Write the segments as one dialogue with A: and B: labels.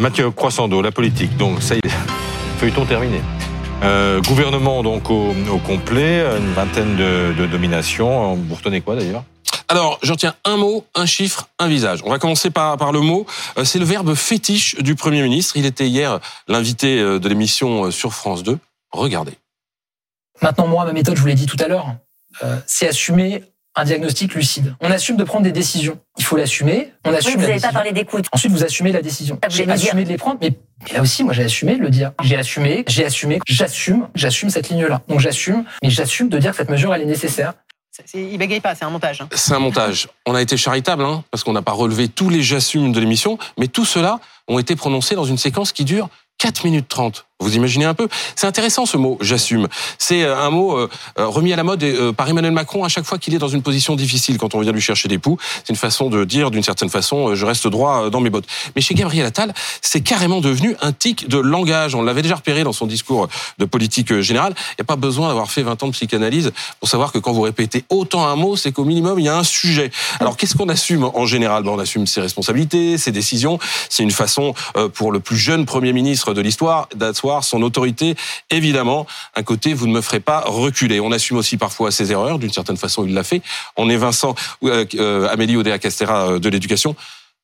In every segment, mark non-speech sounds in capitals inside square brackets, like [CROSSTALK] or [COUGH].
A: Mathieu Croissando, la politique. Donc, ça y est, [LAUGHS] feuilleton terminé. Euh, gouvernement donc au, complet, une vingtaine de, de dominations. Vous retenez quoi d'ailleurs?
B: Alors, j'en tiens un mot, un chiffre, un visage. On va commencer par, par le mot. Euh, c'est le verbe fétiche du Premier ministre. Il était hier l'invité euh, de l'émission sur France 2. Regardez.
C: Maintenant, moi, ma méthode, je vous l'ai dit tout à l'heure, c'est assumer un diagnostic lucide. On assume de prendre des décisions. Il faut l'assumer. On assume.
D: vous n'avez pas parlé d'écoute.
C: Ensuite, vous assumez la décision. J'ai assumé de les prendre, mais, là aussi, moi, j'ai assumé de le dire. J'ai assumé, j'ai assumé, j'assume, j'assume cette ligne-là. Donc j'assume, mais j'assume de dire que cette mesure, elle est nécessaire.
E: Il bégaye pas, c'est un montage. Hein.
B: C'est un montage. On a été charitable, hein, parce qu'on n'a pas relevé tous les j'assume de l'émission, mais tout cela ont été prononcés dans une séquence qui dure 4 minutes 30. Vous imaginez un peu C'est intéressant ce mot, j'assume. C'est euh, un mot euh, euh, remis à la mode par Emmanuel Macron à chaque fois qu'il est dans une position difficile quand on vient lui chercher des poux. C'est une façon de dire d'une certaine façon je reste droit dans mes bottes. Mais chez Gabriel Attal, c'est carrément devenu un tic de langage. On l'avait déjà repéré dans son discours de politique générale. Il n'y a pas besoin d'avoir fait 20 ans de psychanalyse pour savoir que quand vous répétez autant un mot, c'est qu'au minimum il y a un sujet. Alors qu'est-ce qu'on assume en général? Ben, On assume ses responsabilités, ses décisions. C'est une façon pour le plus jeune Premier ministre de l'histoire d'asseoir son autorité évidemment, un côté, vous ne me ferez pas reculer. On assume aussi parfois ses erreurs, d'une certaine façon, il l'a fait. On est Vincent, euh, euh, Amélie Oudéa-Castera euh, de l'éducation.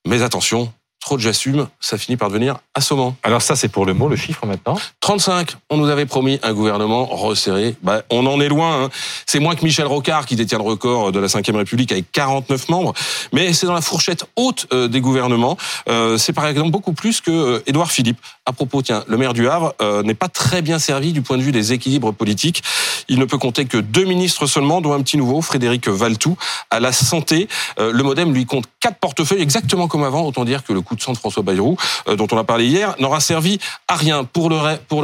B: Mais attention, trop de j'assume, ça finit par devenir assommant.
A: Alors ça, c'est pour le mot, le chiffre maintenant
B: 35, on nous avait promis un gouvernement resserré. Bah, on en est loin. Hein. C'est moins que Michel Rocard qui détient le record de la Ve République avec 49 membres. Mais c'est dans la fourchette haute euh, des gouvernements. Euh, c'est par exemple beaucoup plus que euh, Édouard Philippe. À propos, tiens, le maire du Havre n'est pas très bien servi du point de vue des équilibres politiques. Il ne peut compter que deux ministres seulement, dont un petit nouveau, Frédéric Valtou, à la santé. le MoDem lui compte quatre portefeuilles, exactement comme avant. Autant dire que le coup de sang de François Bayrou, dont on a parlé hier, n'aura servi à rien. Pour le,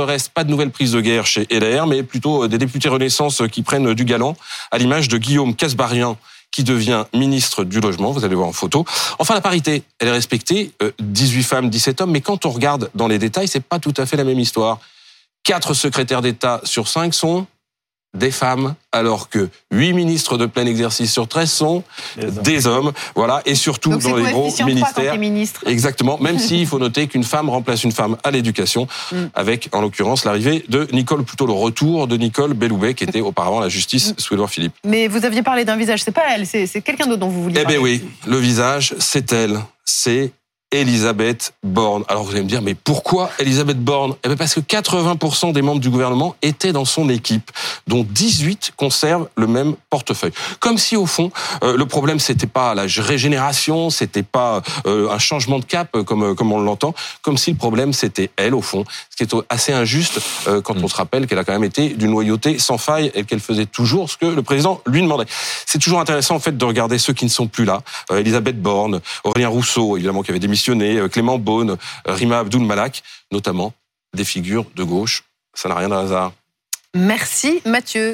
B: reste, pas de nouvelles prises de guerre chez LR, mais plutôt des députés Renaissance qui prennent du galant, à l'image de Guillaume Casbarien, qui devient ministre du logement, vous allez voir en photo. Enfin, la parité, elle est respectée, 18 femmes, 17 hommes, mais quand on regarde dans les détails, c'est pas tout à fait la même histoire. Quatre secrétaires d'État sur cinq sont des femmes, alors que huit ministres de plein exercice sur 13 sont des hommes. Voilà, et surtout dans les gros ministères. Exactement, même [LAUGHS] s'il faut noter qu'une femme remplace une femme à l'éducation, mm. avec en l'occurrence l'arrivée de Nicole, plutôt le retour de Nicole Belloubet, qui était auparavant la justice mm. sous Édouard Philippe.
E: Mais vous aviez parlé d'un visage, c'est pas elle, c'est quelqu'un d'autre dont vous vouliez
B: eh
E: parler.
B: Eh bien oui, le visage, c'est elle. C'est Elisabeth Borne. Alors vous allez me dire, mais pourquoi Elisabeth Borne? Eh bien parce que 80% des membres du gouvernement étaient dans son équipe, dont 18 conservent le même portefeuille. Comme si au fond, euh, le problème c'était pas la régénération, c'était pas euh, un changement de cap euh, comme comme on l'entend, comme si le problème c'était elle au fond, ce qui est assez injuste quand on se rappelle qu'elle a quand même été d'une loyauté sans faille et qu'elle faisait toujours ce que le président lui demandait. C'est toujours intéressant en fait de regarder ceux qui ne sont plus là. Elisabeth Borne, Aurélien Rousseau, évidemment qui avait démissionné Clément Beaune, Rima Abdul Malak, notamment des figures de gauche. Ça n'a rien de hasard.
E: Merci Mathieu.